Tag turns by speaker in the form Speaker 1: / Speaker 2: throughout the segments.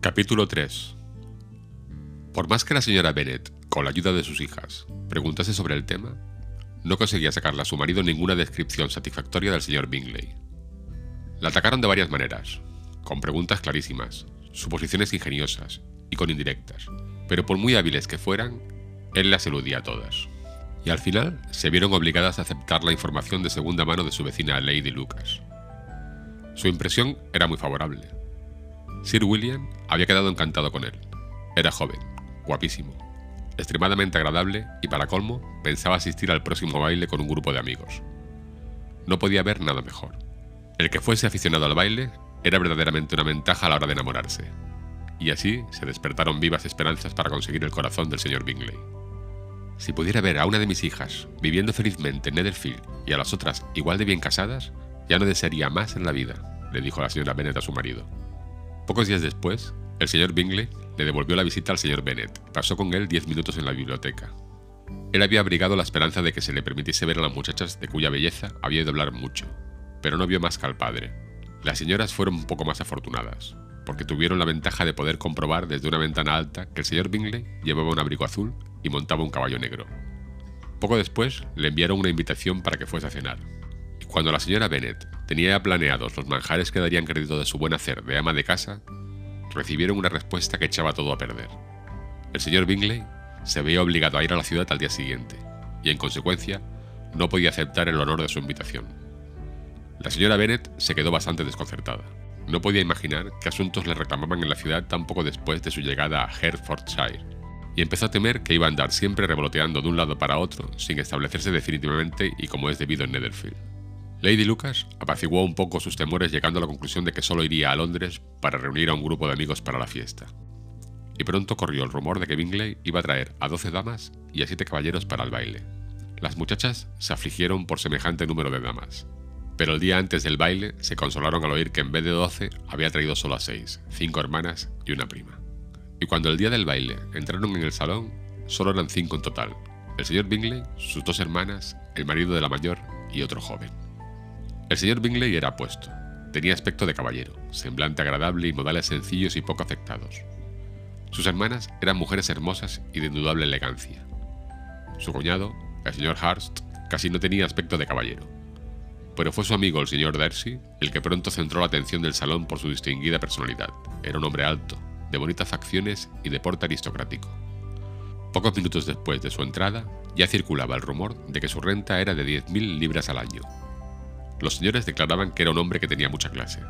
Speaker 1: Capítulo 3 Por más que la señora Bennet, con la ayuda de sus hijas, preguntase sobre el tema, no conseguía sacarle a su marido ninguna descripción satisfactoria del señor Bingley. La atacaron de varias maneras, con preguntas clarísimas, suposiciones ingeniosas y con indirectas, pero por muy hábiles que fueran, él las eludía a todas. Y al final se vieron obligadas a aceptar la información de segunda mano de su vecina Lady Lucas. Su impresión era muy favorable Sir William había quedado encantado con él. Era joven, guapísimo, extremadamente agradable y para colmo pensaba asistir al próximo baile con un grupo de amigos. No podía ver nada mejor. El que fuese aficionado al baile era verdaderamente una ventaja a la hora de enamorarse. Y así se despertaron vivas esperanzas para conseguir el corazón del señor Bingley. Si pudiera ver a una de mis hijas viviendo felizmente en Netherfield y a las otras igual de bien casadas, ya no desearía más en la vida, le dijo la señora Bennet a su marido. Pocos días después, el señor Bingley le devolvió la visita al señor Bennet. Pasó con él diez minutos en la biblioteca. Él había abrigado la esperanza de que se le permitiese ver a las muchachas de cuya belleza había de hablar mucho, pero no vio más que al padre. Las señoras fueron un poco más afortunadas, porque tuvieron la ventaja de poder comprobar desde una ventana alta que el señor Bingley llevaba un abrigo azul y montaba un caballo negro. Poco después le enviaron una invitación para que fuese a cenar, cuando la señora Bennet tenía planeados los manjares que darían crédito de su buen hacer de ama de casa, recibieron una respuesta que echaba todo a perder. El señor Bingley se veía obligado a ir a la ciudad al día siguiente, y en consecuencia no podía aceptar el honor de su invitación. La señora Bennet se quedó bastante desconcertada. No podía imaginar qué asuntos le reclamaban en la ciudad tan poco después de su llegada a Hertfordshire, y empezó a temer que iba a andar siempre revoloteando de un lado para otro sin establecerse definitivamente y como es debido en Netherfield. Lady Lucas apaciguó un poco sus temores llegando a la conclusión de que solo iría a Londres para reunir a un grupo de amigos para la fiesta. Y pronto corrió el rumor de que Bingley iba a traer a 12 damas y a 7 caballeros para el baile. Las muchachas se afligieron por semejante número de damas, pero el día antes del baile se consolaron al oír que en vez de 12 había traído solo a 6, 5 hermanas y una prima. Y cuando el día del baile entraron en el salón, solo eran 5 en total, el señor Bingley, sus dos hermanas, el marido de la mayor y otro joven. El señor Bingley era apuesto. Tenía aspecto de caballero, semblante agradable y modales sencillos y poco afectados. Sus hermanas eran mujeres hermosas y de indudable elegancia. Su cuñado, el señor Hurst, casi no tenía aspecto de caballero. Pero fue su amigo, el señor Darcy, el que pronto centró la atención del salón por su distinguida personalidad. Era un hombre alto, de bonitas facciones y de porte aristocrático. Pocos minutos después de su entrada, ya circulaba el rumor de que su renta era de 10.000 libras al año, los señores declaraban que era un hombre que tenía mucha clase.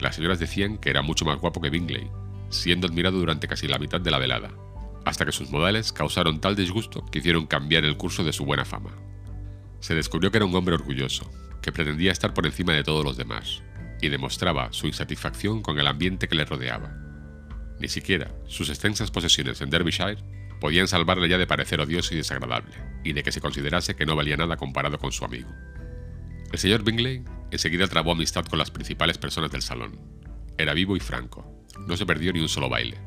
Speaker 1: Las señoras decían que era mucho más guapo que Bingley, siendo admirado durante casi la mitad de la velada, hasta que sus modales causaron tal disgusto que hicieron cambiar el curso de su buena fama. Se descubrió que era un hombre orgulloso, que pretendía estar por encima de todos los demás, y demostraba su insatisfacción con el ambiente que le rodeaba. Ni siquiera sus extensas posesiones en Derbyshire podían salvarle ya de parecer odioso y desagradable, y de que se considerase que no valía nada comparado con su amigo. El señor Bingley enseguida trabó amistad con las principales personas del salón. Era vivo y franco. No se perdió ni un solo baile.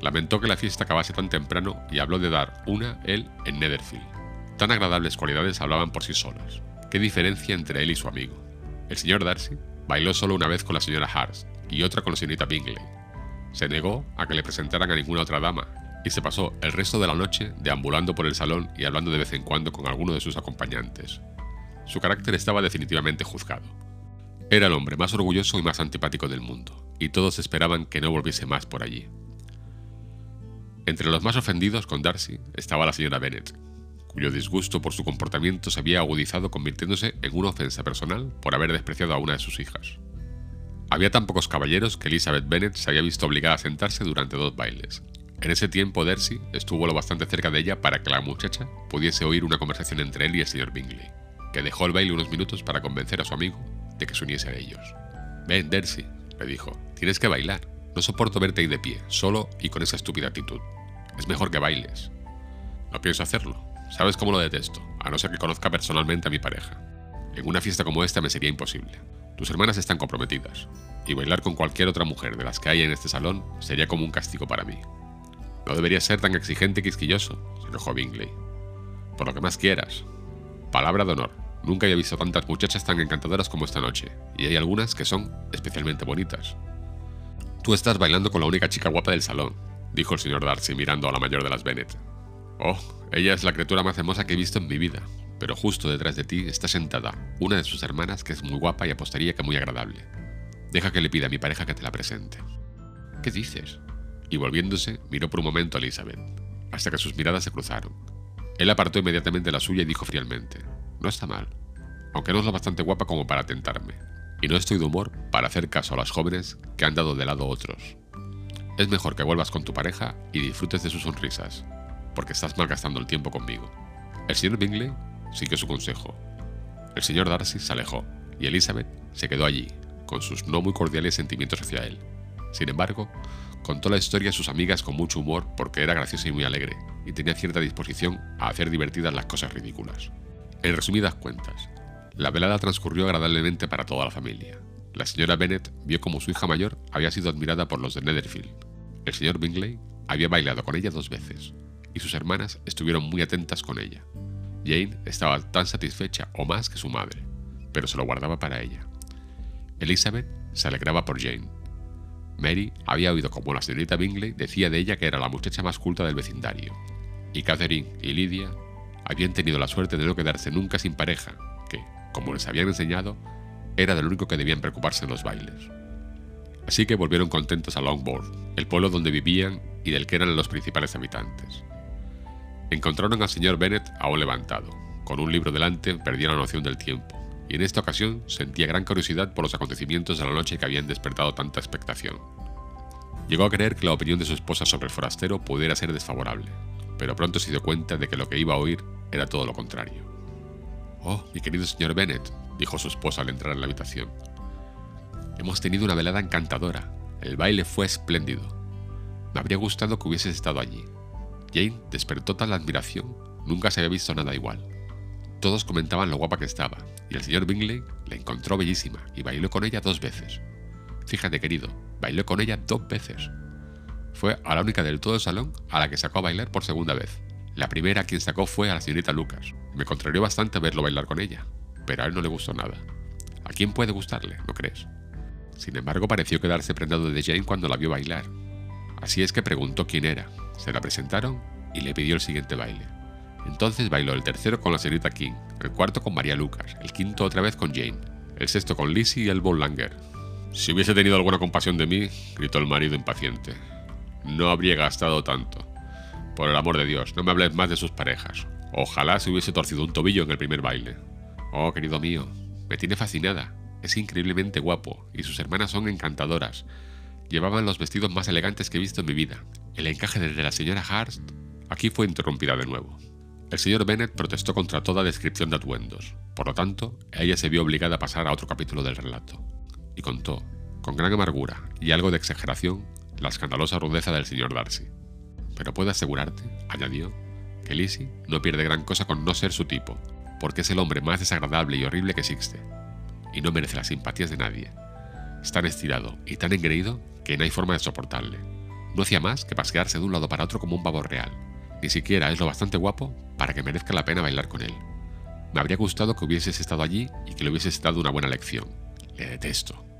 Speaker 1: Lamentó que la fiesta acabase tan temprano y habló de dar una, él, en Netherfield. Tan agradables cualidades hablaban por sí solas. ¿Qué diferencia entre él y su amigo? El señor Darcy bailó solo una vez con la señora Hart y otra con la señorita Bingley. Se negó a que le presentaran a ninguna otra dama y se pasó el resto de la noche deambulando por el salón y hablando de vez en cuando con alguno de sus acompañantes, su carácter estaba definitivamente juzgado. Era el hombre más orgulloso y más antipático del mundo, y todos esperaban que no volviese más por allí. Entre los más ofendidos con Darcy estaba la señora Bennet, cuyo disgusto por su comportamiento se había agudizado convirtiéndose en una ofensa personal por haber despreciado a una de sus hijas. Había tan pocos caballeros que Elizabeth Bennet se había visto obligada a sentarse durante dos bailes. En ese tiempo Darcy estuvo lo bastante cerca de ella para que la muchacha pudiese oír una conversación entre él y el señor Bingley que dejó el baile unos minutos para convencer a su amigo de que se uniese a ellos. Ven, Darcy, le dijo, tienes que bailar. No soporto verte ahí de pie, solo y con esa estúpida actitud. Es mejor que bailes. No pienso hacerlo. Sabes cómo lo detesto, a no ser que conozca personalmente a mi pareja. En una fiesta como esta me sería imposible. Tus hermanas están comprometidas, y bailar con cualquier otra mujer de las que hay en este salón sería como un castigo para mí. No deberías ser tan exigente y quisquilloso, se enojó Bingley. Por lo que más quieras. Palabra de honor, Nunca había visto tantas muchachas tan encantadoras como esta noche, y hay algunas que son especialmente bonitas. Tú estás bailando con la única chica guapa del salón, dijo el señor Darcy mirando a la mayor de las Bennet. Oh, ella es la criatura más hermosa que he visto en mi vida, pero justo detrás de ti está sentada una de sus hermanas que es muy guapa y apostaría que muy agradable. Deja que le pida a mi pareja que te la presente. ¿Qué dices? Y volviéndose, miró por un momento a Elizabeth, hasta que sus miradas se cruzaron. Él apartó inmediatamente la suya y dijo frialmente, no está mal, aunque no es lo bastante guapa como para tentarme y no estoy de humor para hacer caso a las jóvenes que han dado de lado otros. Es mejor que vuelvas con tu pareja y disfrutes de sus sonrisas, porque estás malgastando el tiempo conmigo. El señor Bingley siguió su consejo. El señor Darcy se alejó y Elizabeth se quedó allí, con sus no muy cordiales sentimientos hacia él. Sin embargo, contó la historia a sus amigas con mucho humor porque era graciosa y muy alegre, y tenía cierta disposición a hacer divertidas las cosas ridículas. En resumidas cuentas, la velada transcurrió agradablemente para toda la familia. La señora Bennet vio como su hija mayor había sido admirada por los de Netherfield. El señor Bingley había bailado con ella dos veces, y sus hermanas estuvieron muy atentas con ella. Jane estaba tan satisfecha o más que su madre, pero se lo guardaba para ella. Elizabeth se alegraba por Jane. Mary había oído como la señorita Bingley decía de ella que era la muchacha más culta del vecindario, y Catherine y Lydia habían tenido la suerte de no quedarse nunca sin pareja, que, como les habían enseñado, era del único que debían preocuparse en los bailes. Así que volvieron contentos a Longbourn, el pueblo donde vivían y del que eran los principales habitantes. Encontraron al señor Bennet aún levantado. Con un libro delante perdía la noción del tiempo, y en esta ocasión sentía gran curiosidad por los acontecimientos de la noche que habían despertado tanta expectación. Llegó a creer que la opinión de su esposa sobre el forastero pudiera ser desfavorable, pero pronto se dio cuenta de que lo que iba a oír era todo lo contrario. Oh, mi querido señor Bennet, dijo su esposa al entrar en la habitación. Hemos tenido una velada encantadora. El baile fue espléndido. Me habría gustado que hubieses estado allí. Jane despertó tal admiración. Nunca se había visto nada igual. Todos comentaban lo guapa que estaba, y el señor Bingley la encontró bellísima y bailó con ella dos veces. Fíjate, querido, bailó con ella dos veces. Fue a la única del todo el salón a la que sacó a bailar por segunda vez. La primera a quien sacó fue a la señorita Lucas. Me contrarió bastante verlo bailar con ella, pero a él no le gustó nada. ¿A quién puede gustarle, no crees? Sin embargo, pareció quedarse prendado de Jane cuando la vio bailar. Así es que preguntó quién era, se la presentaron y le pidió el siguiente baile. Entonces bailó el tercero con la señorita King, el cuarto con María Lucas, el quinto otra vez con Jane, el sexto con Lizzie y el Langer. Si hubiese tenido alguna compasión de mí, gritó el marido impaciente, no habría gastado tanto. Por el amor de Dios, no me hables más de sus parejas. Ojalá se hubiese torcido un tobillo en el primer baile. Oh, querido mío, me tiene fascinada. Es increíblemente guapo y sus hermanas son encantadoras. Llevaban los vestidos más elegantes que he visto en mi vida. El encaje de la señora Hurst aquí fue interrumpida de nuevo. El señor Bennet protestó contra toda descripción de atuendos. Por lo tanto, ella se vio obligada a pasar a otro capítulo del relato. Y contó, con gran amargura y algo de exageración, la escandalosa rudeza del señor Darcy. Pero puedo asegurarte, añadió, que Lizzie no pierde gran cosa con no ser su tipo, porque es el hombre más desagradable y horrible que existe, y no merece las simpatías de nadie. Es tan estirado y tan engreído que no hay forma de soportarle. No hacía más que pasearse de un lado para otro como un pavo real. Ni siquiera es lo bastante guapo para que merezca la pena bailar con él. Me habría gustado que hubieses estado allí y que le hubieses dado una buena lección. Le detesto.